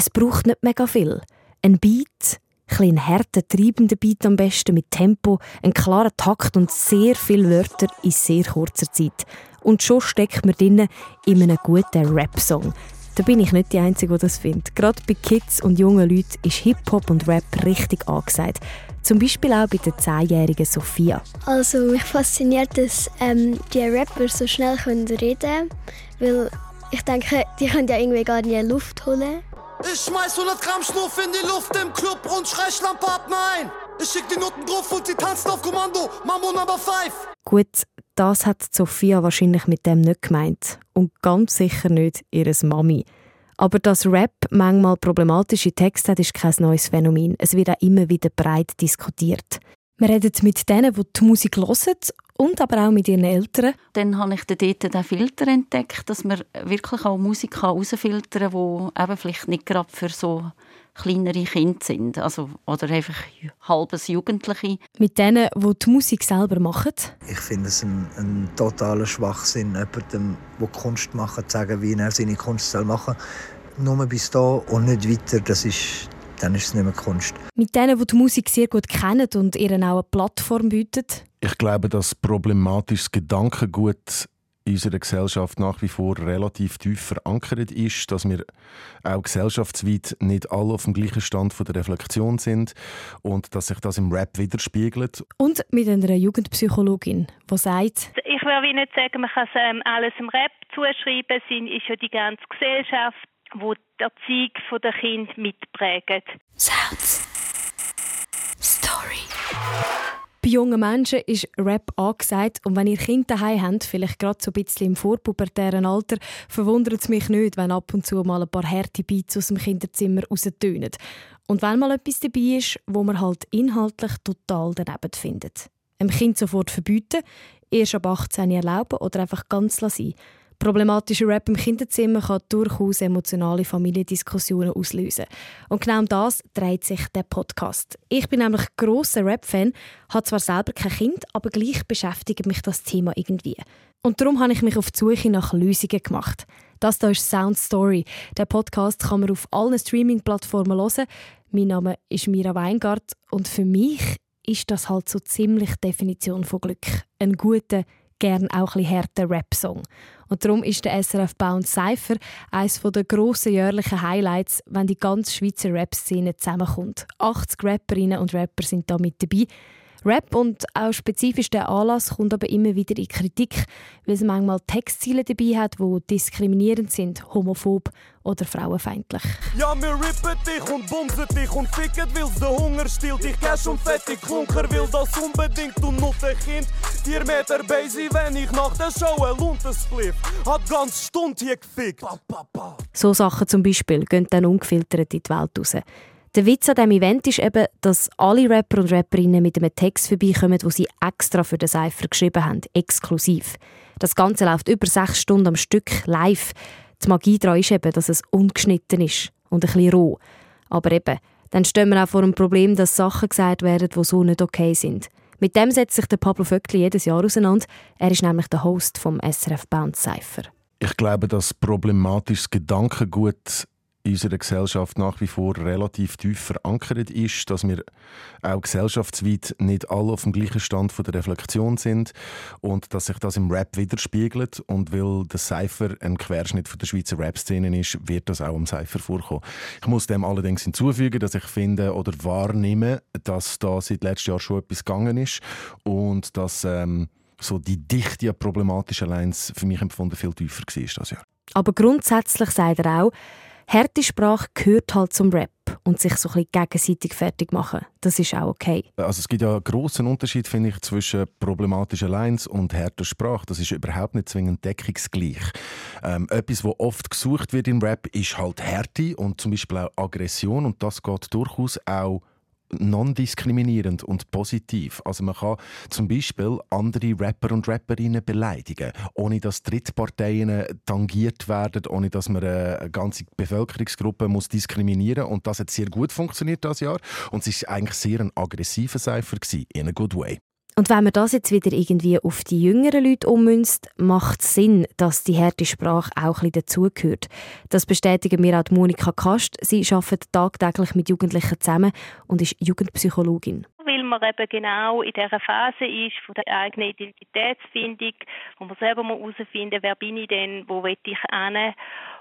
Es braucht nicht mega viel. Ein Beat, ein härter, treibender Beat am besten mit Tempo, ein klarer Takt und sehr viele Wörter in sehr kurzer Zeit. Und schon steckt man drinnen in einem guten Rap-Song. Da bin ich nicht die Einzige, die das findet. Gerade bei Kids und jungen Leuten ist Hip-Hop und Rap richtig angesagt. Zum Beispiel auch bei der 10-jährigen Sophia. Also mich fasziniert, dass ähm, die Rapper so schnell reden können, weil ich denke, die können ja irgendwie gar nicht Luft holen. Ich schmeiß 100 Gramm Schnuff in die Luft im Club und schrei ab, nein! Ich schick die Noten drauf und sie tanzt auf Kommando, Mambo Number 5! Gut, das hat Sophia wahrscheinlich mit dem nicht gemeint. Und ganz sicher nicht ihres Mami. Aber dass Rap manchmal problematische Texte hat, ist kein neues Phänomen. Es wird auch immer wieder breit diskutiert. Wir reden mit denen, die die Musik hören und aber auch mit ihren Eltern. Dann habe ich dort den Filter entdeckt, dass man wirklich auch Musik herausfiltern kann, die eben vielleicht nicht gerade für so kleinere Kinder sind. Also, oder einfach halbes Jugendliche. Mit denen, die die Musik selber machen? Ich finde es ein, ein totaler Schwachsinn, jemandem, der Kunst macht, zu sagen, wie er seine Kunst machen soll. Nur bis da und nicht weiter, das ist dann ist es nicht mehr Kunst. Mit denen, die die Musik sehr gut kennen und ihnen auch eine Plattform bieten? Ich glaube, dass problematisches Gedankengut in unserer Gesellschaft nach wie vor relativ tief verankert ist, dass wir auch gesellschaftsweit nicht alle auf dem gleichen Stand von der Reflexion sind und dass sich das im Rap widerspiegelt. Und mit einer Jugendpsychologin, die sagt, ich will nicht sagen, man kann es ähm, alles im Rap zuschreiben, es ist ja die ganze Gesellschaft wo die Erziehung der Kind mitprägen. Sounds. Story. Bei jungen Menschen ist Rap angesagt und wenn ihr Kinder daheim habt, vielleicht gerade so ein bisschen im vorpubertären Alter, verwundert es mich nicht, wenn ab und zu mal ein paar harte Beats aus dem Kinderzimmer raustönen. Und wenn mal etwas dabei ist, wo man halt inhaltlich total daneben findet. Einem Kind sofort verbieten, erst ab 18 erlauben oder einfach ganz lassen. Problematischer Rap im Kinderzimmer kann durchaus emotionale Familiendiskussionen auslösen. Und genau um das dreht sich der Podcast. Ich bin nämlich großer Rap-Fan, habe zwar selber kein Kind, aber gleich beschäftigt mich das Thema irgendwie. Und darum habe ich mich auf die Suche nach Lösungen gemacht. Das hier ist Sound Story. Der Podcast kann man auf allen Streaming-Plattformen hören. Mein Name ist Mira Weingart und für mich ist das halt so ziemlich die Definition von Glück. Ein guter, gern auch ein härter Rap-Song. Und darum ist der SRF Bound Cypher eines der grossen jährlichen Highlights, wenn die ganze Schweizer Rap-Szene zusammenkommt. 80 Rapperinnen und Rapper sind da mit dabei. Rap und auch spezifisch der Anlass kommt aber immer wieder in Kritik, weil es manchmal Textziele dabei hat, die diskriminierend sind, homophob oder frauenfeindlich. Ja, wir rippen dich und bumsen dich und ficken, weil der Hunger stillt dich Cash und fettig Klunker will das unbedingt und nur ein Kind. Vier Meter Basie, wenn ich nach der Show ein Luntenspliff hat ganz Stund hier gefickt. So Sachen zum Beispiel gehen dann ungefiltert in die Welt raus. Der Witz an diesem Event ist eben, dass alle Rapper und Rapperinnen mit einem Text vorbeikommen, wo sie extra für den Cypher geschrieben haben, exklusiv. Das Ganze läuft über sechs Stunden am Stück live. Die Magie daran ist eben, dass es ungeschnitten ist und ein bisschen roh. Aber eben, dann stehen wir auch vor dem Problem, dass Sachen gesagt werden, die so nicht okay sind. Mit dem setzt sich der Pablo Vöckli jedes Jahr auseinander. Er ist nämlich der Host vom SRF Bound Cypher. Ich glaube, dass problematisches Gedankengut in unserer Gesellschaft nach wie vor relativ tief verankert ist, dass wir auch gesellschaftsweit nicht alle auf dem gleichen Stand von der Reflexion sind und dass sich das im Rap widerspiegelt und weil der Cypher ein Querschnitt von der Schweizer Rap-Szene ist, wird das auch im Cypher vorkommen. Ich muss dem allerdings hinzufügen, dass ich finde oder wahrnehme, dass da seit letztem Jahr schon etwas gegangen ist und dass ähm, so die Dichte an problematischen Lines für mich empfunden viel tiefer war das Jahr. Aber grundsätzlich sagt er auch, Harte Sprache gehört halt zum Rap und sich so ein bisschen gegenseitig fertig machen. Das ist auch okay. Also es gibt ja einen grossen Unterschied, finde ich, zwischen problematischen Lines und härter Sprache. Das ist überhaupt nicht zwingend deckungsgleich. Ähm, etwas, was oft gesucht wird im Rap, ist halt Härte und zum Beispiel auch Aggression und das geht durchaus auch non-diskriminierend und positiv. Also man kann zum Beispiel andere Rapper und Rapperinnen beleidigen, ohne dass Drittparteien tangiert werden, ohne dass man eine ganze Bevölkerungsgruppe muss diskriminieren und das hat sehr gut funktioniert das Jahr und es ist eigentlich sehr ein aggressiver Cypher in a good way. Und wenn man das jetzt wieder irgendwie auf die jüngeren Leute ummünzt, macht es Sinn, dass die harte Sprache auch ein bisschen dazugehört. Das bestätigen mir auch Monika Kast. Sie arbeitet tagtäglich mit Jugendlichen zusammen und ist Jugendpsychologin weil man eben genau in dieser Phase ist von der eigenen Identitätsfindung, wo man selber herausfinden muss, wer bin ich denn, wo will ich hin.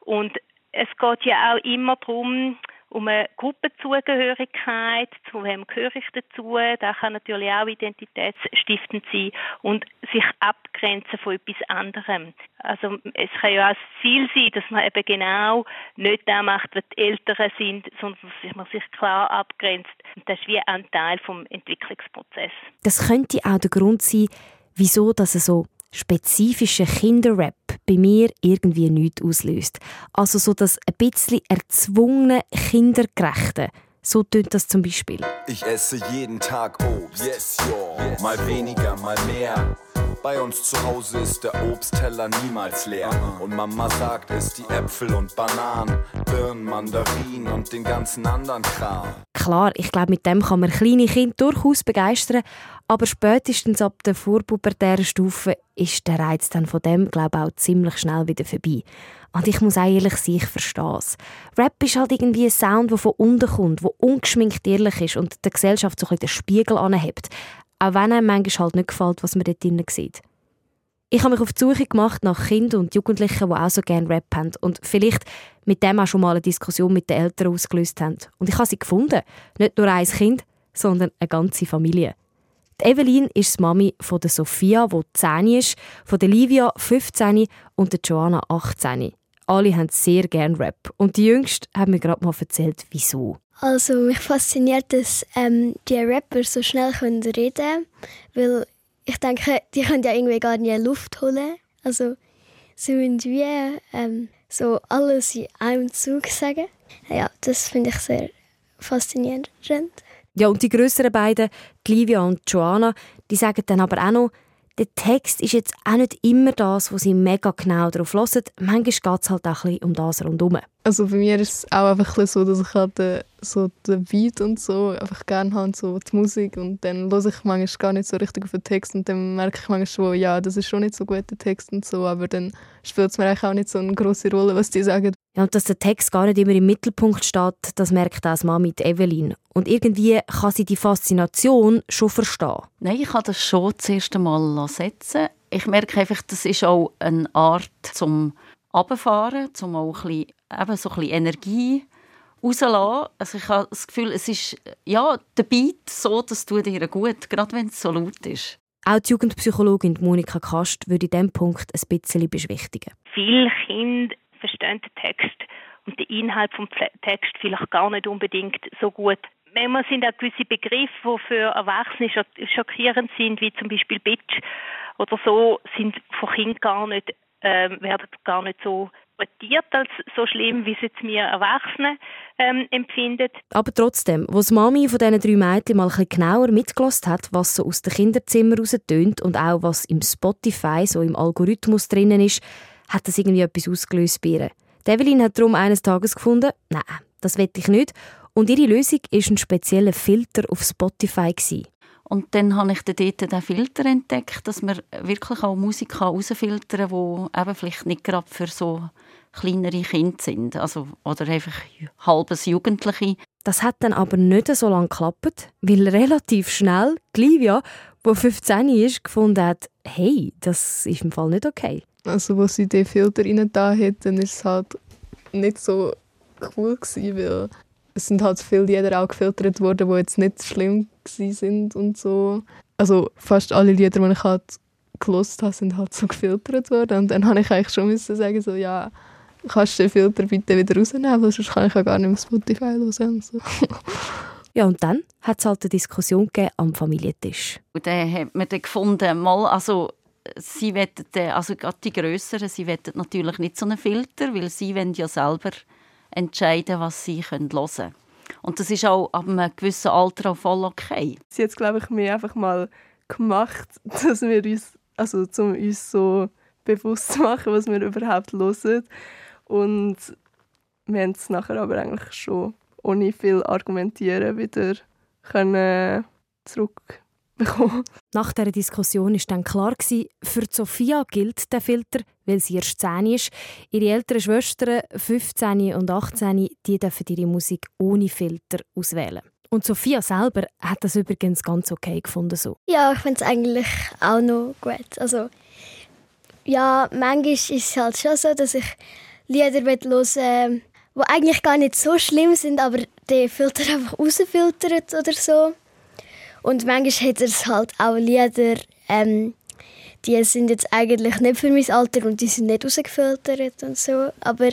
Und es geht ja auch immer darum, um eine Gruppenzugehörigkeit, zu wem gehöre ich dazu, das kann natürlich auch identitätsstiftend sein und sich abgrenzen von etwas anderem. Also es kann ja auch das Ziel sein, dass man eben genau nicht das macht, was die Älteren sind, sondern dass man sich klar abgrenzt. Und das ist wie ein Teil vom Entwicklungsprozess. Das könnte auch der Grund sein, wieso dass so spezifischer Kinderrap bei mir irgendwie nichts auslöst. Also so das ein bisschen erzwungene, kindergerechte. So tönt das zum Beispiel. Ich esse jeden Tag Obst. Yes, yo. Yes, mal weniger, mal mehr. Bei uns zu Hause ist der Obstteller niemals leer. Und Mama sagt es, die Äpfel und Bananen, Birnen, Mandarinen und den ganzen anderen Kram. Klar, ich glaube, mit dem kann man kleine Kinder durchaus begeistern, aber spätestens ab der vorpubertären Stufe ist der Reiz dann von dem, glaube ich, auch ziemlich schnell wieder vorbei. Und ich muss auch ehrlich sein, ich verstehe es. Rap ist halt irgendwie ein Sound, der von unten kommt, der ungeschminkt ehrlich ist und der Gesellschaft so ein bisschen den Spiegel anhebt. Auch wenn einem manchmal halt nicht gefällt, was man dort drinnen sieht. Ich habe mich auf die Suche gemacht nach Kindern und Jugendlichen, die auch so gerne Rap haben und vielleicht mit dem auch schon mal eine Diskussion mit den Eltern ausgelöst haben. Und ich habe sie gefunden. Nicht nur ein Kind, sondern eine ganze Familie. Die Evelyn ist die Mami von der Sophia, die 10 ist, von der Livia 15 und der Joanna 18. Alle haben sehr gerne Rap. Und die Jüngste hat mir gerade mal erzählt, wieso. Also mich fasziniert, dass ähm, die Rapper so schnell können reden können, weil ich denke, die können ja irgendwie gar nicht Luft holen. Also sie müssen wie ähm, so alles in einem Zug sagen. Ja, das finde ich sehr faszinierend. Ja, und die größeren beiden, die Livia und Joanna, die sagen dann aber auch noch, der Text ist jetzt auch nicht immer das, wo sie mega genau darauf hören. Manchmal geht es halt auch ein bisschen um das rundherum. Also bei mir ist es auch einfach so, dass ich halt den, so den Beat und so einfach gerne habe, so die Musik. Und dann höre ich manchmal gar nicht so richtig auf den Text und dann merke ich manchmal schon, ja, das ist schon nicht so gut, der Text und so. Aber dann spielt es mir eigentlich auch nicht so eine große Rolle, was die sagen. Ja, und dass der Text gar nicht immer im Mittelpunkt steht, das merkt auch das Mama mit Evelyn. Und irgendwie kann sie die Faszination schon verstehen. Nein, ich kann das schon das erste Mal setzen. Ich merke einfach, das ist auch eine Art zum Abfahren, zum auch ein bisschen, eben so ein bisschen Energie rauslassen. Also ich habe das Gefühl, es ist ja, der Beat so, das tut ihr gut, gerade wenn es so laut ist. Auch die Jugendpsychologin Monika Kast würde in diesem Punkt ein bisschen beschwichtigen. Viele Kinder verstehen den Text und den Inhalt vom Text vielleicht gar nicht unbedingt so gut. Manchmal sind auch gewisse Begriffe, die für Erwachsene schockierend sind, wie zum Beispiel Bitch oder so, sind von Kindern gar nicht, äh, werden gar nicht so interpretiert als so schlimm, wie es jetzt mir Erwachsene ähm, empfindet. Aber trotzdem, die Mami von diesen drei Mädchen mal ein bisschen genauer mitgelassen hat, was so aus dem Kinderzimmer raus tönt und auch was im Spotify, so im Algorithmus drinnen ist, hat das irgendwie etwas ausgelöst bei ihr. Evelyn hat darum eines Tages gefunden, nein, das will ich nicht. Und ihre Lösung war ein spezieller Filter auf Spotify. Gewesen. Und dann habe ich dort den Filter entdeckt, dass man wirklich auch Musik herausfiltern kann, die eben vielleicht nicht gerade für so kleinere Kinder sind. Also, oder einfach halbes Jugendliche. Das hat dann aber nicht so lange geklappt, weil relativ schnell die Livia, die 15 ist, gefunden hat, hey, das ist im Fall nicht okay. Also, als sie den Filter rein da hat, dann ist es halt nicht so cool gewesen, weil es sind halt viele Lieder auch gefiltert worden, die jetzt nicht schlimm sind und so. Also fast alle Lieder, die ich halt gelost habe, sind halt so gefiltert worden. Und dann habe ich eigentlich schon müssen sagen so, ja, kannst du den Filter bitte wieder rausnehmen, weil sonst kann ich ja gar nicht mehr Spotify hören. So. Ja, und dann hat es halt eine Diskussion am Familientisch. Und dann hat man dann gefunden, mal, also sie wettet, also gerade die Größeren, sie wettet natürlich nicht so einen Filter, weil sie wollen ja selber entscheiden, was sie hören können. Und das ist auch ab einem gewissen Alter auch voll okay. Sie hat es, glaube ich, mir einfach mal gemacht, dass wir uns, also um uns so bewusst zu machen, was wir überhaupt hören. Und wir haben es nachher aber eigentlich schon ohne viel Argumentieren wieder können zurück bekommen. Nach dieser Diskussion war dann klar, für Sophia gilt der Filter, weil sie erst 10 ist. Ihre älteren Schwestern, 15 und 18, die dürfen ihre Musik ohne Filter auswählen. Und Sophia selber hat das übrigens ganz okay gefunden. So. Ja, ich finde es eigentlich auch noch gut. Also, ja, manchmal ist es halt schon so, dass ich Lieder hören die eigentlich gar nicht so schlimm sind, aber der Filter einfach rausfiltert oder so. Und manchmal hat es halt auch Lieder, ähm, die sind jetzt eigentlich nicht für mein Alter und die sind nicht rausgefiltert und so. Aber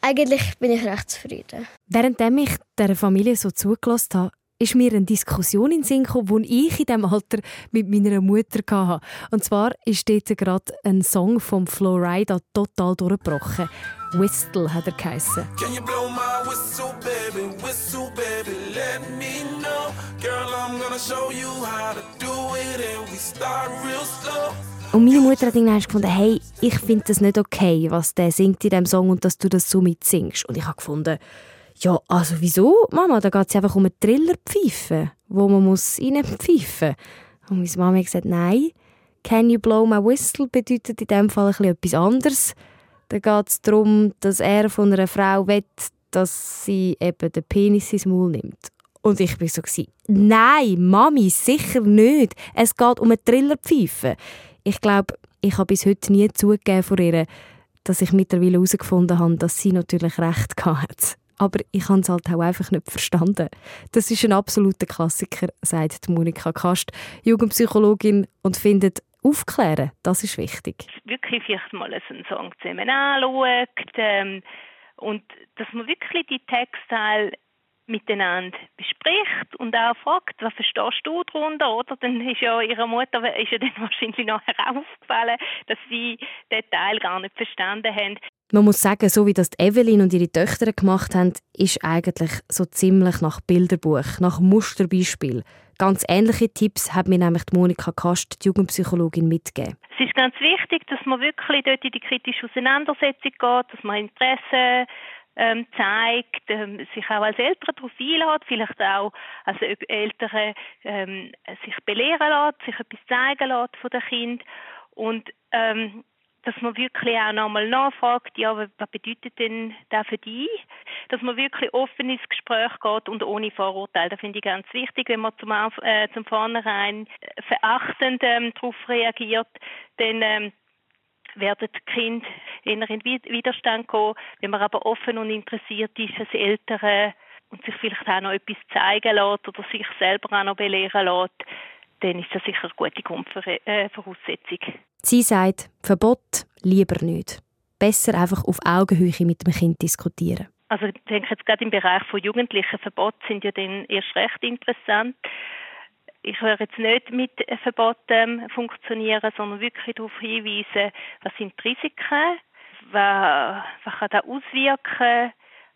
eigentlich bin ich recht zufrieden. Während ich dieser Familie so zugelassen habe, ist mir eine Diskussion in den Sinn gekommen, die ich in diesem Alter mit meiner Mutter hatte. Und zwar ist dort gerade ein Song vom Florida total durchgebrochen. Whistle hat er geheissen. Can you blow my whistle, baby, whistle, baby, let me know. Girl, I'm gonna show you how to do it and we start real slow. Und meine Mutter hat irgendwann gefunden, hey, ich finde das nicht okay, was der singt in diesem Song und dass du das so mitsingst. Und ich habe gefunden, ja, also wieso, Mama? Da geht es einfach um eine Trillerpfeife, wo man muss reinpfeifen muss. Und meine Mama hat gesagt, nein, «Can you blow my whistle?» bedeutet in dem Fall etwas anderes. Da geht es darum, dass er von einer Frau will, dass sie eben den Penis ins Maul nimmt. Und ich war so, nein, Mami, sicher nicht. Es geht um eine Trillerpfeife. Ich glaube, ich habe bis heute nie zugegeben vor ihr, dass ich mittlerweile herausgefunden habe, dass sie natürlich recht hat aber ich habe es halt auch einfach nicht verstanden. Das ist ein absoluter Klassiker, sagt Monika Kast, Jugendpsychologin, und findet, aufklären, das ist wichtig. Wirklich vielleicht mal einen Song zusammen anschaut ähm, und dass man wirklich die Textteile miteinander bespricht und auch fragt, was verstehst du darunter, oder? Dann ist ja ihrer Mutter ist ja dann wahrscheinlich nachher aufgefallen, dass sie den Teil gar nicht verstanden haben. Man muss sagen, so wie das Evelyn und ihre Töchter gemacht haben, ist eigentlich so ziemlich nach Bilderbuch, nach Musterbeispiel. Ganz ähnliche Tipps hat mir nämlich Monika Kast, die Jugendpsychologin, mitgegeben. Es ist ganz wichtig, dass man wirklich dort in die kritische Auseinandersetzung geht, dass man Interesse ähm, zeigt, ähm, sich auch als Eltern darauf einlädt, vielleicht auch als Eltern ähm, sich belehren lässt, sich etwas zeigen lässt von den Kind und ähm, dass man wirklich auch nochmal nachfragt, ja, was bedeutet denn das für dich? Dass man wirklich offen ins Gespräch geht und ohne Vorurteile. Das finde ich ganz wichtig. Wenn man zum, äh, zum Vornherein verachtend ähm, darauf reagiert, dann ähm, werden die Kinder eher in Widerstand kommen. Wenn man aber offen und interessiert ist als Eltern und sich vielleicht auch noch etwas zeigen lässt oder sich selber auch noch belehren lässt, dann ist das sicher eine gute Grundvoraussetzung. Sie sagt, Verbot lieber nicht. Besser einfach auf Augenhöhe mit dem Kind diskutieren. Also ich denke jetzt gerade im Bereich von jugendlichen Verboten sind ja dann erst recht interessant. Ich höre jetzt nicht mit Verboten funktionieren, sondern wirklich darauf hinweisen, was sind die Risiken, was, was kann das auswirken,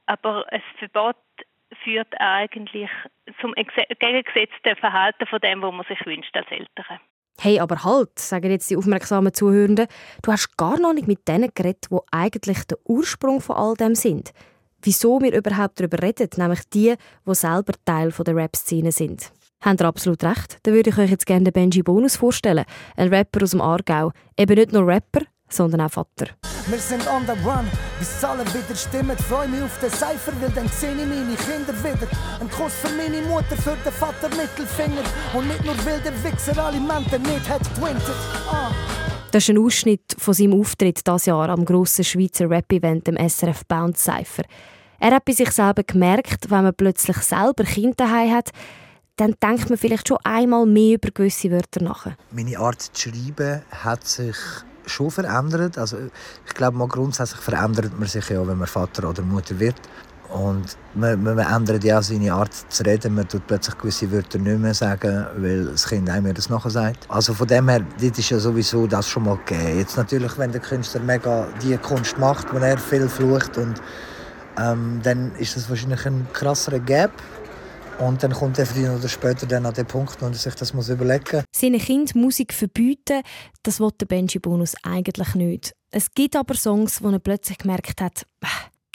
aber ein Verbot führt eigentlich zum gegengesetzten Verhalten von dem, was man sich wünscht als Eltern. Hey, aber halt, sagen jetzt die aufmerksamen Zuhörenden, du hast gar noch nicht mit denen geredet, die eigentlich der Ursprung von all dem sind. Wieso wir überhaupt darüber reden, nämlich die, die selber Teil der Rap-Szene sind. Habt ihr absolut recht. Dann würde ich euch jetzt gerne den Benji Bonus vorstellen. Ein Rapper aus dem Aargau. Eben nicht nur Rapper, sondern auch Vater. Wir sind on the run, bis alle wieder stimmen. Freu mich auf den Cypher, weil dann sehe ich meine Kinder wieder. Ein Kuss für meine Mutter, für den Vater Mittelfinger. Und nicht nur weil der Wichser Alimente nicht hat gewintet. Ah. Das ist ein Ausschnitt von seinem Auftritt dieses Jahr am grossen Schweizer Rap-Event im SRF Bounce Cypher. Er hat bei sich selber gemerkt, wenn man plötzlich selber Kinder hat, dann denkt man vielleicht schon einmal mehr über gewisse Wörter nach. Meine Art zu schreiben hat sich schon verändert. Also ich glaube, mal grundsätzlich verändert man sich ja, wenn man Vater oder Mutter wird. Und man, man, ändert ja auch seine Art zu reden. Man tut plötzlich gewisse Wörter nicht mehr sagen, weil das Kind einem das nachher sagt. Also von dem her, das ist ja sowieso das schon mal gegeben. Jetzt natürlich, wenn der Künstler mega die Kunst macht, wo er viel flucht, und, ähm, dann ist das wahrscheinlich ein krasserer Gap. Und dann kommt er früher oder später dann an den Punkt, wo er sich das muss überlegen muss. Seine Kind Musik verbieten, das will der Benji Bonus eigentlich nicht. Es gibt aber Songs, wo er plötzlich gemerkt hat,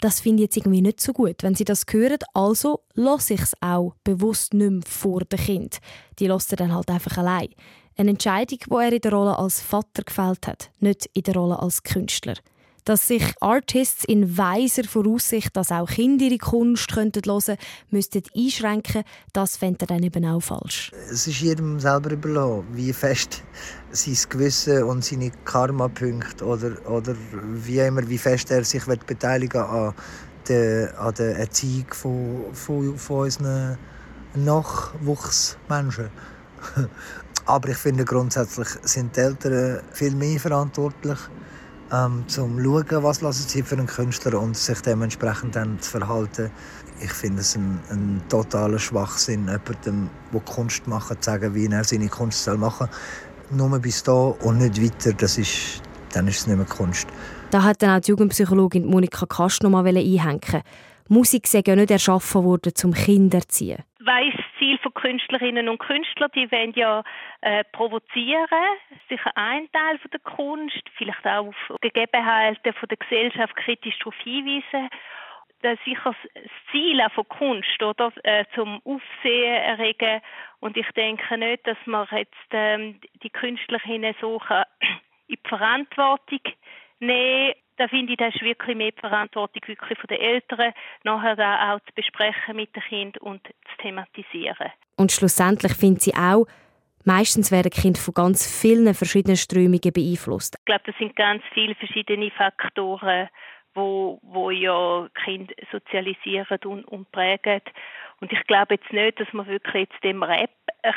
das finde ich jetzt irgendwie nicht so gut, wenn sie das hören. Also lasse ich es auch bewusst nicht mehr vor dem Kind. Die lässt er dann halt einfach allein. Eine Entscheidung, die er in der Rolle als Vater gefällt hat, nicht in der Rolle als Künstler. Dass sich Artists in weiser Voraussicht, dass auch Kinder ihre Kunst könnten hören müssten einschränken, das fände er dann eben auch falsch. Es ist jedem selber überlassen, wie fest sein Gewissen und seine Karma-Punkte oder, oder wie immer, wie fest er sich beteiligen an der, an der Erziehung von, von, von unseren Nachwuchsmenschen. Aber ich finde grundsätzlich sind die Eltern viel mehr verantwortlich, ähm, zum schauen, was lassen sie für einen Künstler und sich dementsprechend dann zu verhalten. Ich finde es ein, ein totaler Schwachsinn, jemandem, der Kunst macht, zu sagen, wie er seine Kunst soll machen soll. Nur bis da und nicht weiter, das ist, dann ist es nicht mehr Kunst. Da hat dann auch die Jugendpsychologin Monika Kast noch mal einhängen. Musik sei ja nicht erschaffen worden, zum Kinder zu erziehen. Weiss Ziel von Künstlerinnen und Künstlern, die wollen ja äh, provozieren, sicher ein Teil von der Kunst, vielleicht auch auf Gegebenheiten von der Gesellschaft kritisch darauf hinweisen. Das ist sicher das Ziel auch von Kunst, oder? Äh, zum Aufsehen erregen. Und ich denke nicht, dass man jetzt ähm, die Künstlerinnen so in die Verantwortung nehmen da finde ich, das ist wirklich mehr die Verantwortung wirklich von den Eltern, nachher da auch zu besprechen mit den Kindern und zu thematisieren. Und schlussendlich findet sie auch, meistens werden Kinder von ganz vielen verschiedenen Strömungen beeinflusst. Ich glaube, das sind ganz viele verschiedene Faktoren, wo, wo ja Kinder sozialisieren und, und prägen. Und ich glaube jetzt nicht, dass man wirklich jetzt dem Rap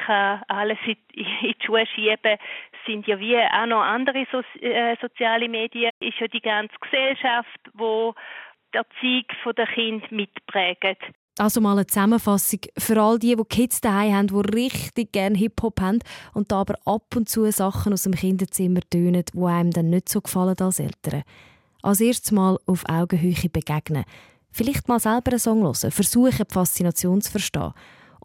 kann alles in, die Schuhe schieben Es sind ja wie auch noch andere so, äh, soziale Medien. Ist ja die ganze Gesellschaft, wo die Erziehung der Kinder mitprägt. Also mal eine Zusammenfassung für all die, die Kids daheim haben, die richtig gerne Hip-Hop haben und da aber ab und zu Sachen aus dem Kinderzimmer tönen, die einem dann nicht so gefallen als Eltern. Als erstes Mal auf Augenhöhe begegnen. Vielleicht mal selber einen Song hören, versuchen, die Faszination zu verstehen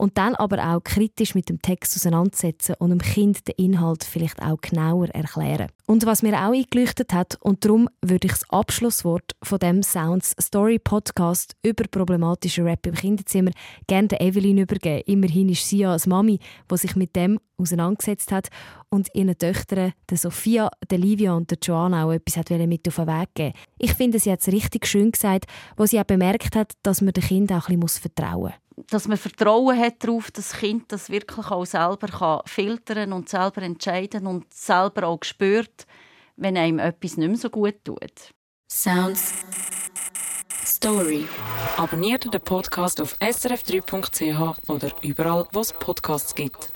und dann aber auch kritisch mit dem Text auseinandersetzen und dem Kind den Inhalt vielleicht auch genauer erklären. Und was mir auch eingeleuchtet hat, und darum würde ich das Abschlusswort von dem Sounds Story Podcast über problematische Rap im Kinderzimmer gerne der Evelyn übergeben. Immerhin ist sie ja als Mami, die sich mit dem auseinandergesetzt hat und ihren Töchtern, der Sophia, der Livia und der Joanna, auch etwas hat mit auf den Weg geben Ich finde, sie hat es richtig schön gesagt, wo sie auch bemerkt hat, dass man den Kindern auch ein bisschen vertrauen muss dass man Vertrauen hat darauf, dass das Kind das wirklich auch selber kann und selber entscheiden und selber auch spürt, wenn einem etwas nicht mehr so gut tut. Sounds Story. Abonniert den Podcast auf srf3.ch oder überall, wo es Podcasts gibt.